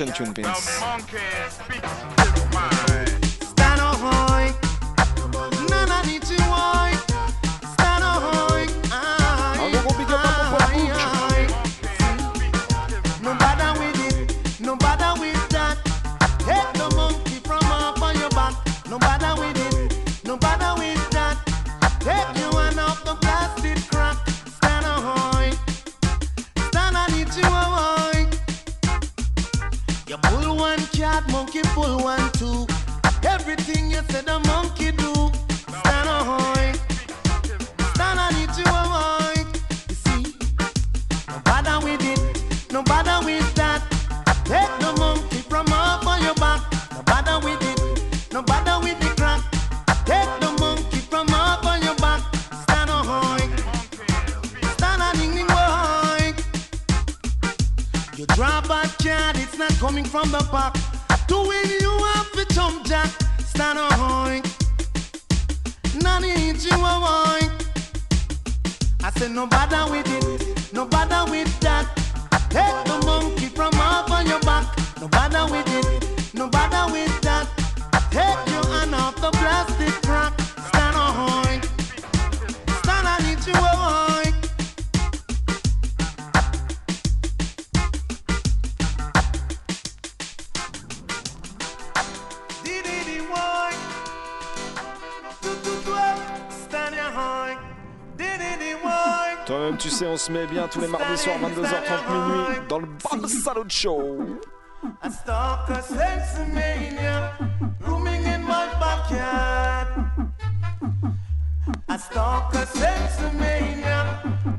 Action, Tune say no bother with it, no bother with that. Take the monkey from off on your back, no bother with it, no bother with that. Take your hand off the plastic. mixé, on se met bien tous les mardis soirs 22h30 minuit dans le Bam Salut Show. I stalk a sensomania rooming in my backyard. I stalk a sensomania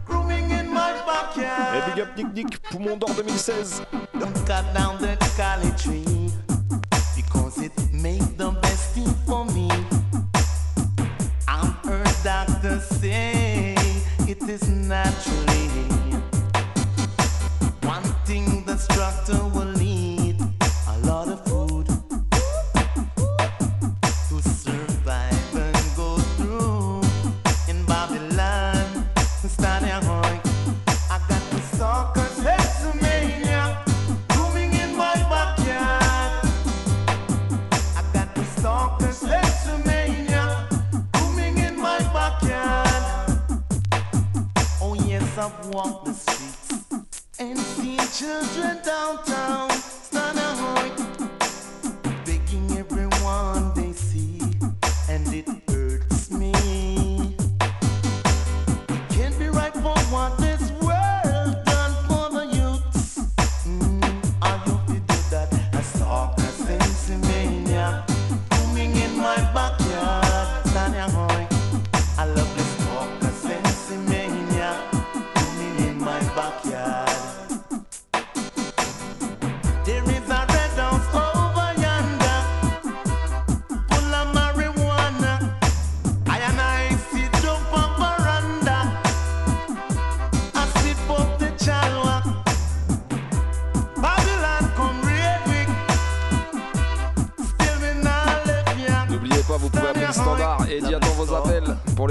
rooming in my backyard. Et big up Nick Nick, poumon d'or 2016. Don't cut down the cali tree because it made the best thing for me. I'm her doctor, say. It is naturally one thing that struck the wants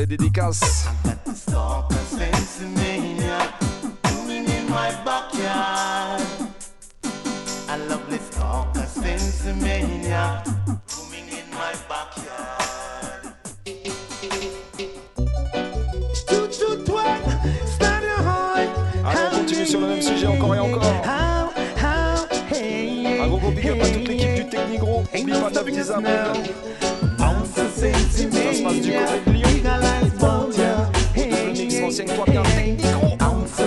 les dédicaces. Ah, On sur le même sujet encore et encore. Un gros big up à toute l'équipe du Technigro. N'oublie pas Ça passe du côté Sois bien technique, ounce,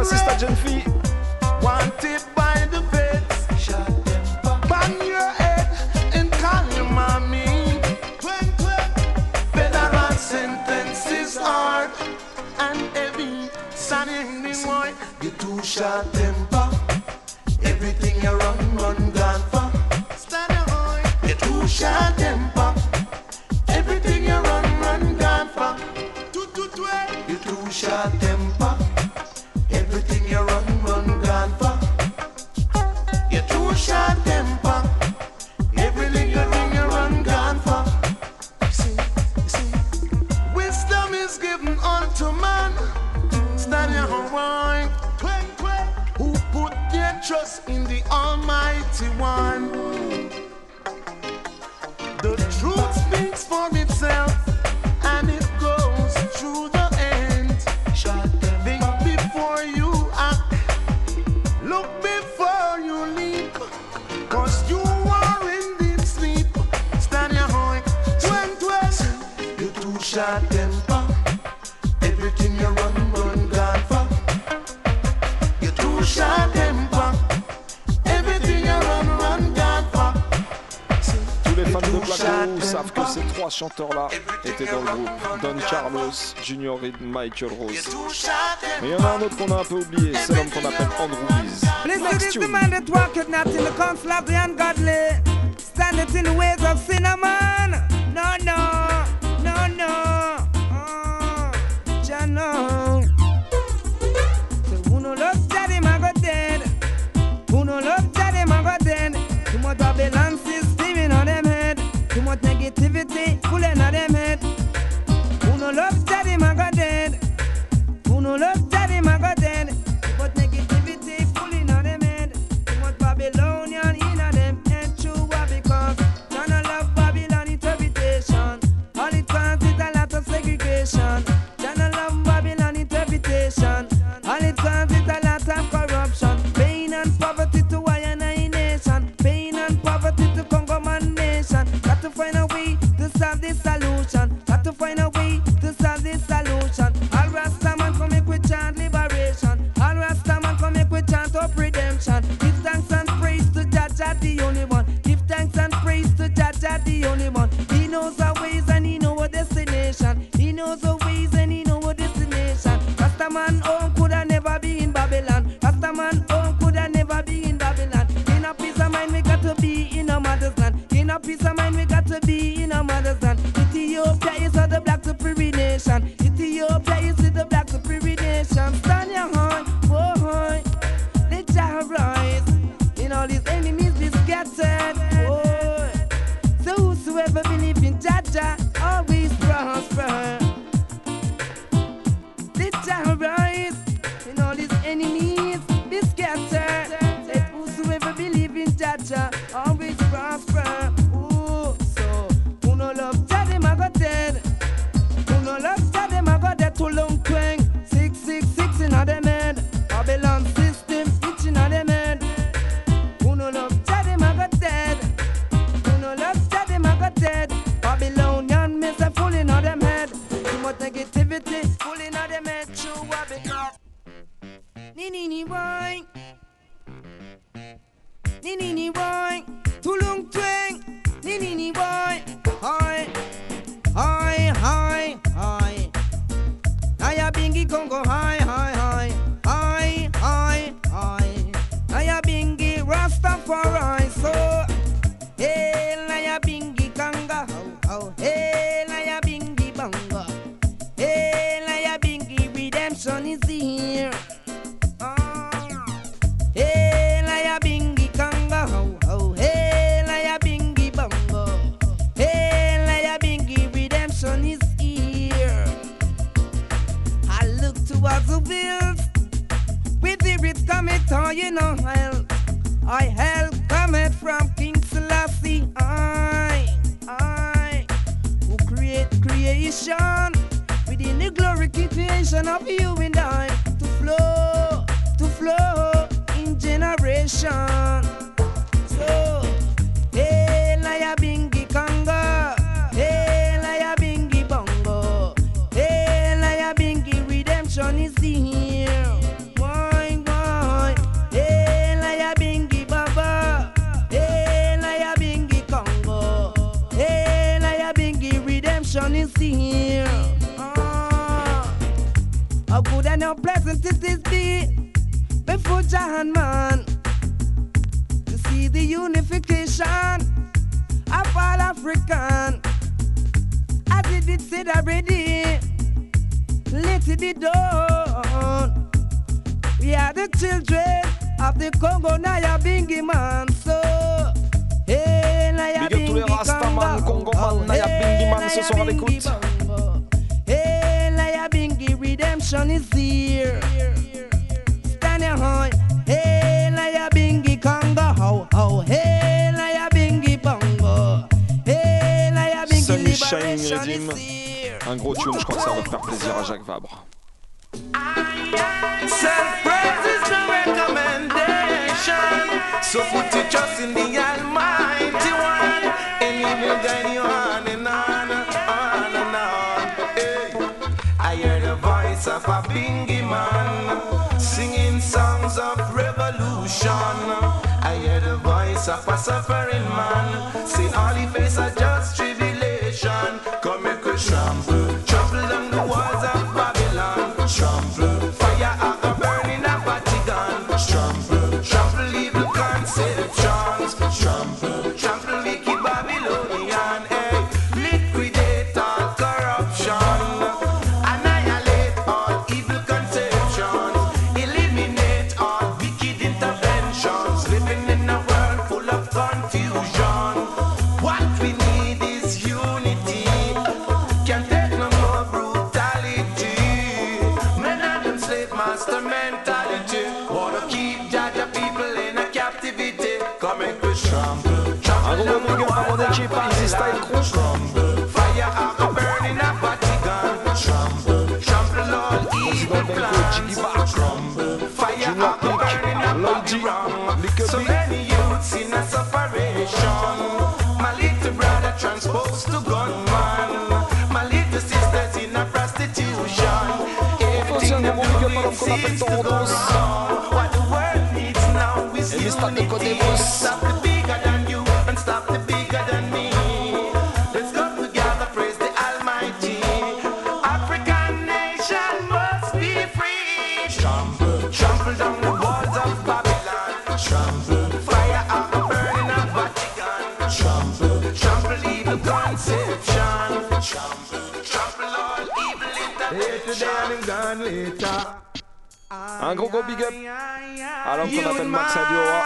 my sister Gen V. Wanted by the feds. Bang your head and call your mommy. Federal sentences hard and heavy. Sonny, me boy, you two short temper. Everything you run, run, gone for. Stand away. You two short temper. Junior Reed, Michael Rose. Mais il y en a un autre qu'on a un peu oublié, c'est l'homme qu'on appelle Andrew Lees. Man that in the of the ungodly, in the ways of. know the let it be done. We are the children of the Congo Nyabinghi man. So, hey, Naya Big up tous les Bingi Rastaman, Congo. Congoman, Nyabinghi Man ce Naya soir à Bingi l'écoute. Bongo. Hey, Nyabinghi redemption is here. Stand your high. Hey, Nyabinghi Congo. Ho, ho. Hey, Nyabinghi Bongo. Hey, Nyabinghi Sunny Shine liberation Redeem. is here. Un gros tune, je crois que ça va faire plaisir à Jacques Vabre. Self-praise is recommendation. So put your trust in the Almighty One, and He will guide on and on, on and on. Hey. I hear the voice of a bingy man singing songs of revolution. I hear the voice of a suffering man say all he face are just Trample, trample down the walls of Babylon. Trample, fire out the burning of Vatican. Trample, trample evil conception. Trample, trample all evil intervention. gone later. Un gros gros big up à l'homme qu'on appelle Max Adioa.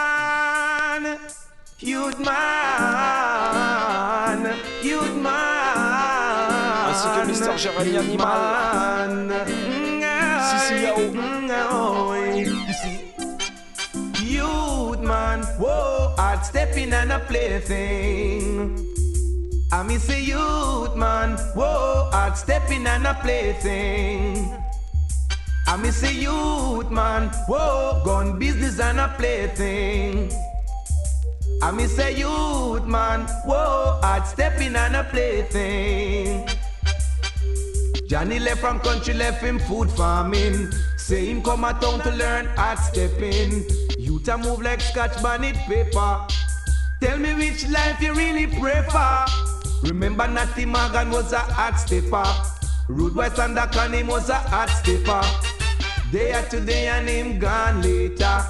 Youth man, youth man. Ainsi que Mister Jérémy Animal. Sissi Yao. Youth man, whoa, hard stepping and a plaything. I miss a youth man, whoa, hard stepping and a plaything. I miss a youth man, whoa, gun business and a plaything. I miss a youth man, whoa, hard stepping and a plaything. Johnny left from country, left him food farming. Say him come a town to learn hard stepping. Youth a move like scotch bonnet paper. Tell me which life you really prefer. Remember Natty Morgan was a hard stepper. Rude West and the him was a hard stepper. Day after day and him gone later.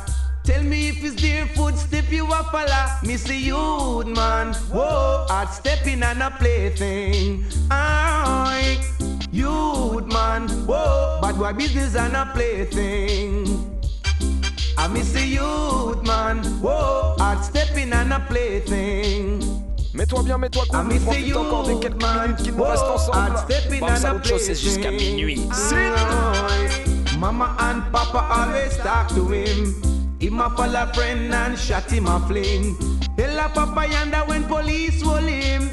Tell me if it's their footstep you a follow. Me see youth man, whoa, hard stepping and a plaything. Aye, youth man, whoa, bad boy business and a plaything. I miss a youth man, whoa, hard stepping and a plaything. Mets-toi bien, mets-toi cool, I miss profite encore des quelques man. minutes qu'il nous reste Whoa, ensemble. hard stepping Bam and a Salute Show, c'est jusqu'à minuit. Aye. Mama and Papa always talk to him. Him a follow friend and shot him a fling. Ella Papa Yanda when police roll him.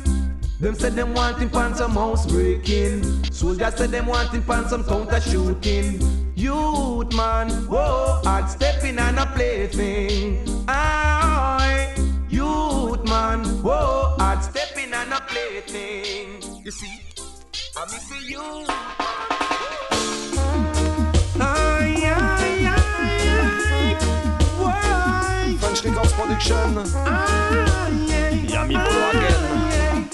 Them said them want him pan some house breaking. Soldiers said them want him pan some counter shooting. Youth man, whoa, hard stepping on a plaything. Aye, youth man, whoa, hard stepping on a plaything. You see, I'm for you. Production. Yami Bolo again.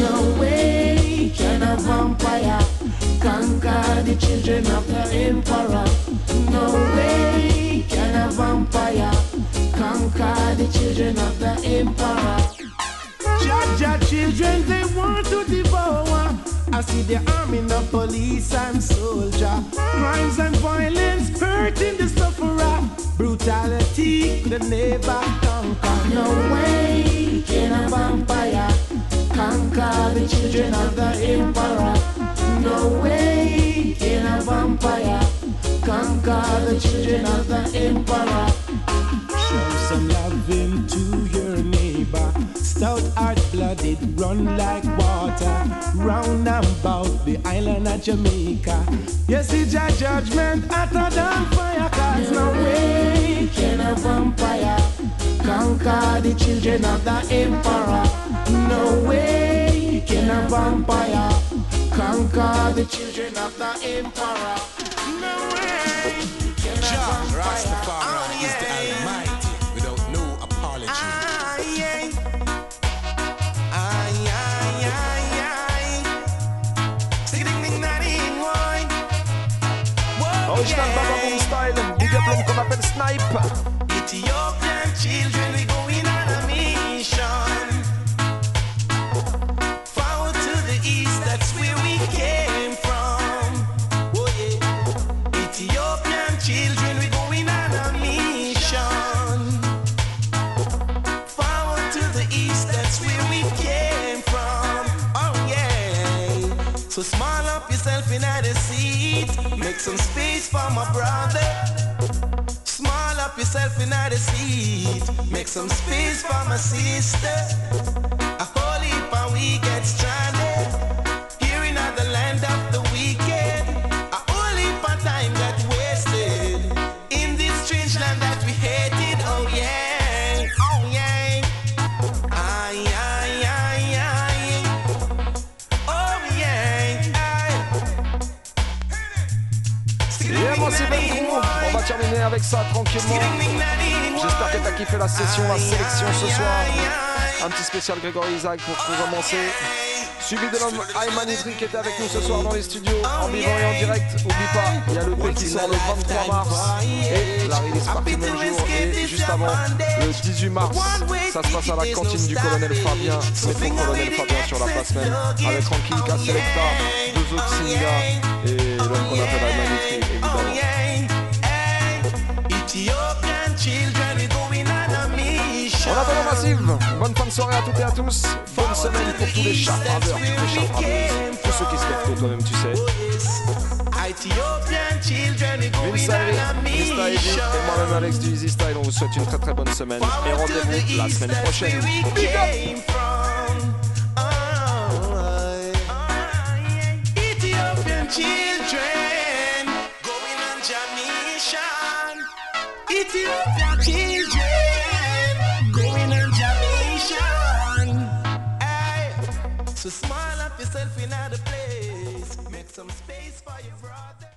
No way can a vampire conquer the children of the emperor. No way can a vampire conquer the children of the emperor. Jaja children, they want to devour. I see the army, the police and soldier. Crimes and violence hurting the sufferer. Brutality could never conquer. No way can a vampire conquer the children of the emperor. No way can a vampire conquer the children of the emperor. Show some your neighbor. Stout heart blooded, run like water. Round about the island of Jamaica. You see, your judgment hotter than fire. Cause no way can a vampire conquer the children of the emperor. No way can a vampire conquer the children of the emperor. No way can a vampire. Rastafari is the ah, Almighty Original Baba Boom style. Big up l'homme qu'on appelle Snipe. For my brother. Small up yourself in the seat. Make some space for my sister. A whole heap and we get stranded. J'espère que t'as kiffé la session, la sélection ce soir. Un petit spécial Grégory Isaac pour commencer. Suivi de l'homme Ayman Idri qui était avec nous ce soir dans les studios en vivant et en direct. Oublie pas, il y a le P qui sort le 23 mars et la release partie. Et juste avant, le 18 mars, ça se passe à la cantine du colonel Fabien, métro colonel Fabien sur la place même, avec Rankinka Selecta, deux autres et l'homme qu'on appelle Ayman Idri évidemment. Bonne fin de soirée à toutes et à tous. Bonne semaine pour tous les chartraveurs, toutes les tous ceux qui se lèvent tôt, toi-même tu sais. Vince et moi-même Alex du Easy Style, on vous souhaite une très très bonne semaine et rendez-vous la semaine prochaine. Big up going on children so smile up yourself in other place. Make some space for your brother.